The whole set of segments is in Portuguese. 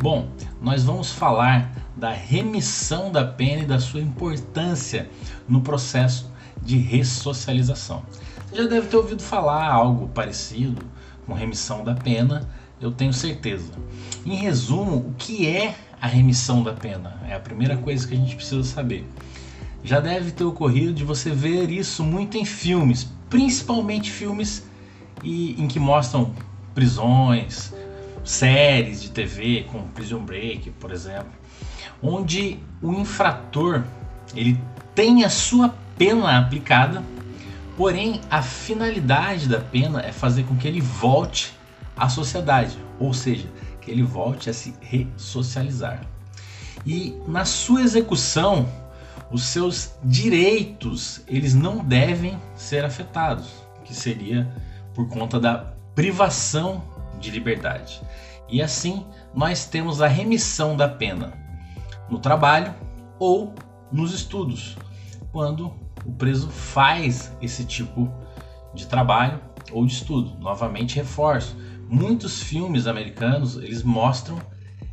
Bom, nós vamos falar da remissão da pena e da sua importância no processo de ressocialização. Você já deve ter ouvido falar algo parecido com remissão da pena, eu tenho certeza. Em resumo, o que é a remissão da pena? É a primeira coisa que a gente precisa saber. Já deve ter ocorrido de você ver isso muito em filmes, principalmente filmes e, em que mostram prisões, séries de TV, como Prison Break, por exemplo, onde o infrator ele tem a sua pena aplicada, porém a finalidade da pena é fazer com que ele volte à sociedade, ou seja, que ele volte a se ressocializar. E na sua execução, os seus direitos eles não devem ser afetados, que seria por conta da privação de liberdade. E assim nós temos a remissão da pena no trabalho ou nos estudos, quando o preso faz esse tipo de trabalho ou de estudo. Novamente reforço, muitos filmes americanos eles mostram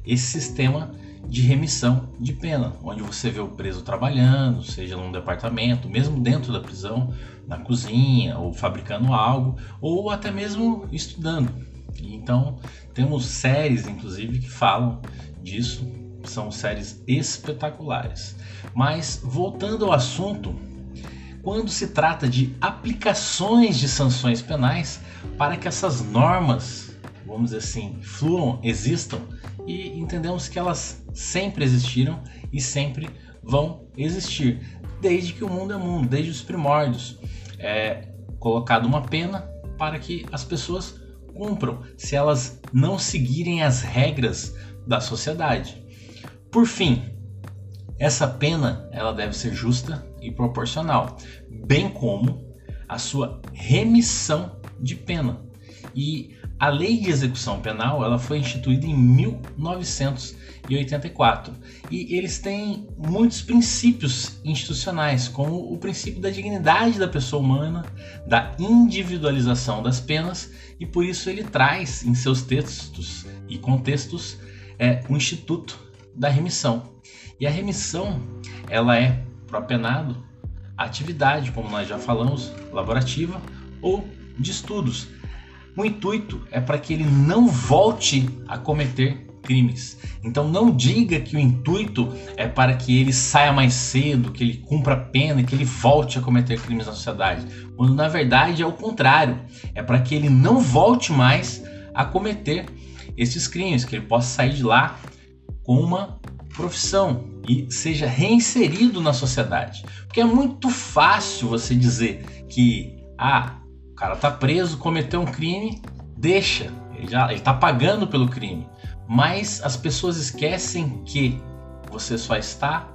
esse sistema de remissão de pena, onde você vê o preso trabalhando, seja num departamento, mesmo dentro da prisão, na cozinha, ou fabricando algo, ou até mesmo estudando. Então, temos séries, inclusive, que falam disso, são séries espetaculares. Mas, voltando ao assunto, quando se trata de aplicações de sanções penais para que essas normas, vamos dizer assim, fluam, existam e entendemos que elas sempre existiram e sempre vão existir, desde que o mundo é mundo, desde os primórdios. É colocado uma pena para que as pessoas cumpram, se elas não seguirem as regras da sociedade. Por fim, essa pena ela deve ser justa e proporcional, bem como a sua remissão de pena. E a Lei de Execução Penal ela foi instituída em 1984 e eles têm muitos princípios institucionais, como o princípio da dignidade da pessoa humana, da individualização das penas e por isso ele traz em seus textos e contextos é, o Instituto da Remissão. E a remissão ela é para o apenado atividade, como nós já falamos, laborativa ou de estudos o intuito é para que ele não volte a cometer crimes. Então não diga que o intuito é para que ele saia mais cedo, que ele cumpra a pena que ele volte a cometer crimes na sociedade. Quando na verdade é o contrário. É para que ele não volte mais a cometer esses crimes, que ele possa sair de lá com uma profissão e seja reinserido na sociedade. Porque é muito fácil você dizer que ah, o cara tá preso, cometeu um crime, deixa. Ele já ele tá pagando pelo crime. Mas as pessoas esquecem que você só está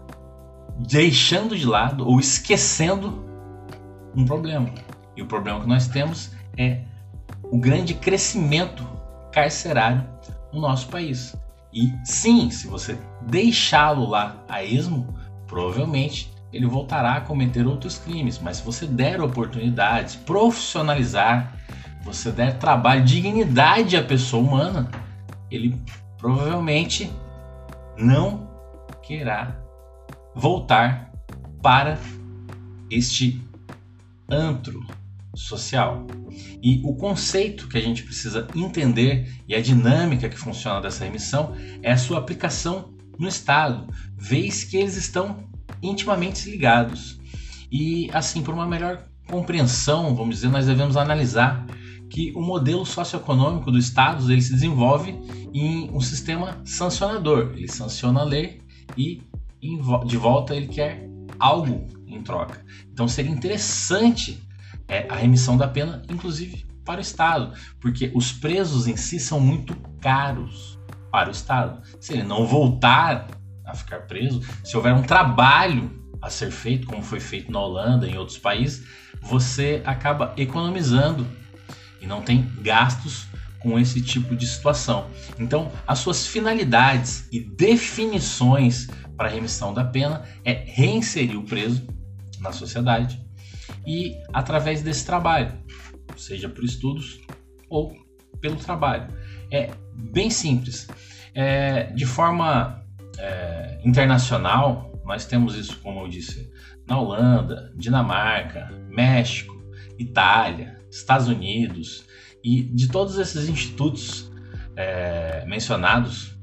deixando de lado ou esquecendo um problema. E o problema que nós temos é o grande crescimento carcerário no nosso país. E sim, se você deixá-lo lá a esmo, provavelmente ele voltará a cometer outros crimes. Mas se você der oportunidades, profissionalizar, você der trabalho, dignidade à pessoa humana, ele provavelmente não querá voltar para este antro social. E o conceito que a gente precisa entender e a dinâmica que funciona dessa remissão é a sua aplicação no Estado, vez que eles estão intimamente ligados. E assim, por uma melhor compreensão, vamos dizer, nós devemos analisar que o modelo socioeconômico do Estado ele se desenvolve em um sistema sancionador. Ele sanciona a lei e de volta ele quer algo em troca. Então seria interessante é, a remissão da pena, inclusive para o Estado, porque os presos em si são muito caros para o Estado. Se ele não voltar a ficar preso, se houver um trabalho a ser feito, como foi feito na Holanda em outros países, você acaba economizando e não tem gastos com esse tipo de situação. Então, as suas finalidades e definições para remissão da pena é reinserir o preso na sociedade e através desse trabalho, seja por estudos ou pelo trabalho. É bem simples. É, de forma é, internacional, nós temos isso, como eu disse, na Holanda, Dinamarca, México, Itália, Estados Unidos e de todos esses institutos é, mencionados,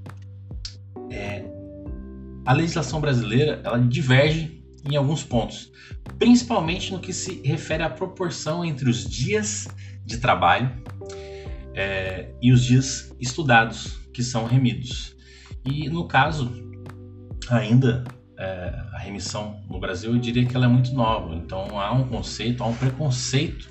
é, a legislação brasileira ela diverge em alguns pontos, principalmente no que se refere à proporção entre os dias de trabalho é, e os dias estudados que são remidos. E no caso, ainda é, a remissão no Brasil, eu diria que ela é muito nova. Então há um conceito, há um preconceito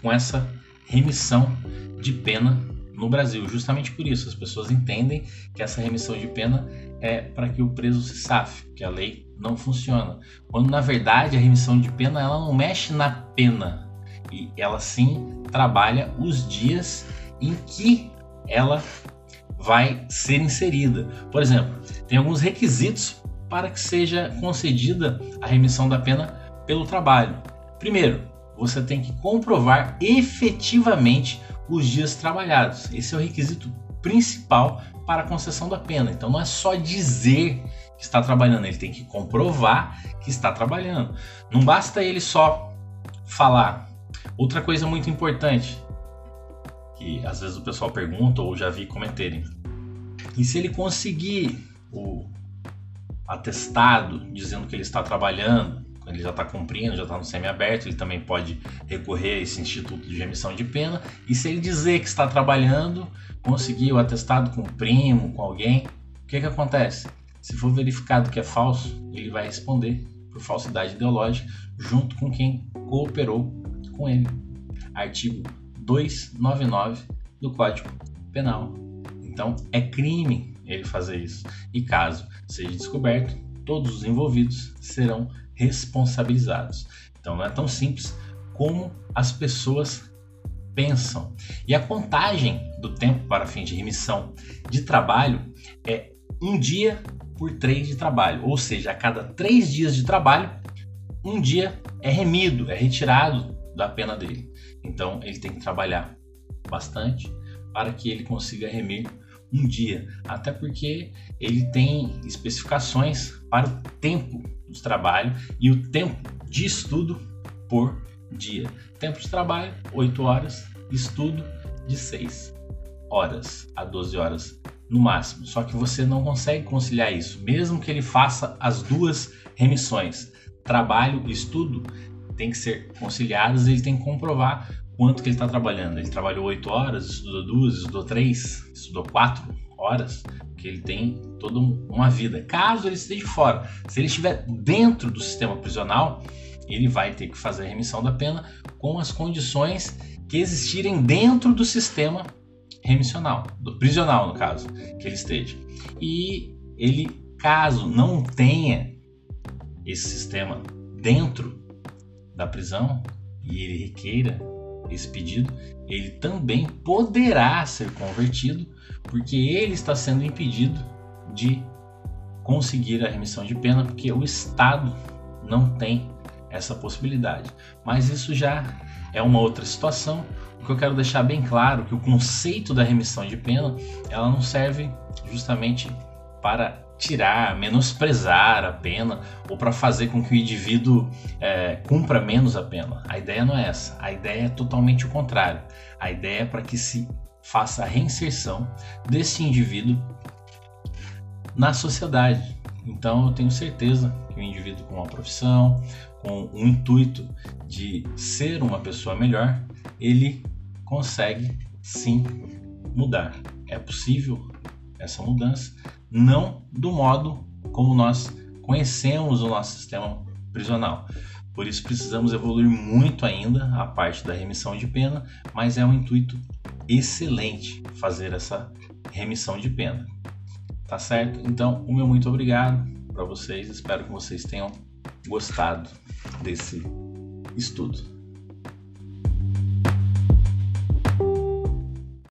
com essa remissão de pena no Brasil. Justamente por isso, as pessoas entendem que essa remissão de pena é para que o preso se safe, que a lei não funciona. Quando na verdade a remissão de pena ela não mexe na pena e ela sim trabalha os dias em que ela vai ser inserida. Por exemplo, tem alguns requisitos para que seja concedida a remissão da pena pelo trabalho. Primeiro, você tem que comprovar efetivamente os dias trabalhados. Esse é o requisito principal para a concessão da pena. Então não é só dizer que está trabalhando, ele tem que comprovar que está trabalhando. Não basta ele só falar. Outra coisa muito importante, que às vezes o pessoal pergunta ou já vi comentarem. E se ele conseguir o atestado dizendo que ele está trabalhando, ele já está cumprindo, já está no semiaberto, ele também pode recorrer a esse instituto de remissão de pena. E se ele dizer que está trabalhando, conseguir o atestado com um primo, com alguém, o que, que acontece? Se for verificado que é falso, ele vai responder por falsidade ideológica junto com quem cooperou com ele. Artigo 299 do Código Penal. Então é crime ele fazer isso. E caso seja descoberto, todos os envolvidos serão responsabilizados. Então não é tão simples como as pessoas pensam. E a contagem do tempo para fim de remissão de trabalho é um dia por três de trabalho, ou seja, a cada três dias de trabalho, um dia é remido, é retirado da pena dele. Então ele tem que trabalhar bastante para que ele consiga remir um dia, até porque ele tem especificações para o tempo de trabalho e o tempo de estudo por dia. Tempo de trabalho, 8 horas, estudo de 6 horas a 12 horas no máximo. Só que você não consegue conciliar isso, mesmo que ele faça as duas remissões. Trabalho e estudo tem que ser conciliados e ele tem que comprovar quanto que ele está trabalhando. Ele trabalhou 8 horas, estudou 2, estudou 3, estudou 4 horas, que ele tem toda uma vida. Caso ele esteja fora, se ele estiver dentro do sistema prisional, ele vai ter que fazer a remissão da pena com as condições que existirem dentro do sistema remissional, do prisional no caso, que ele esteja. E ele, caso não tenha esse sistema dentro da prisão e ele requeira esse pedido, ele também poderá ser convertido, porque ele está sendo impedido de conseguir a remissão de pena, porque o Estado não tem essa possibilidade. Mas isso já é uma outra situação. O que eu quero deixar bem claro é que o conceito da remissão de pena, ela não serve justamente para tirar, menosprezar a pena ou para fazer com que o indivíduo é, cumpra menos a pena. A ideia não é essa. A ideia é totalmente o contrário. A ideia é para que se faça a reinserção desse indivíduo na sociedade. Então eu tenho certeza que o indivíduo com uma profissão, com o intuito de ser uma pessoa melhor, ele consegue sim mudar. É possível essa mudança, não do modo como nós conhecemos o nosso sistema prisional. Por isso precisamos evoluir muito ainda a parte da remissão de pena, mas é um intuito excelente fazer essa remissão de pena. Tá certo? Então, o meu muito obrigado para vocês. Espero que vocês tenham gostado desse estudo.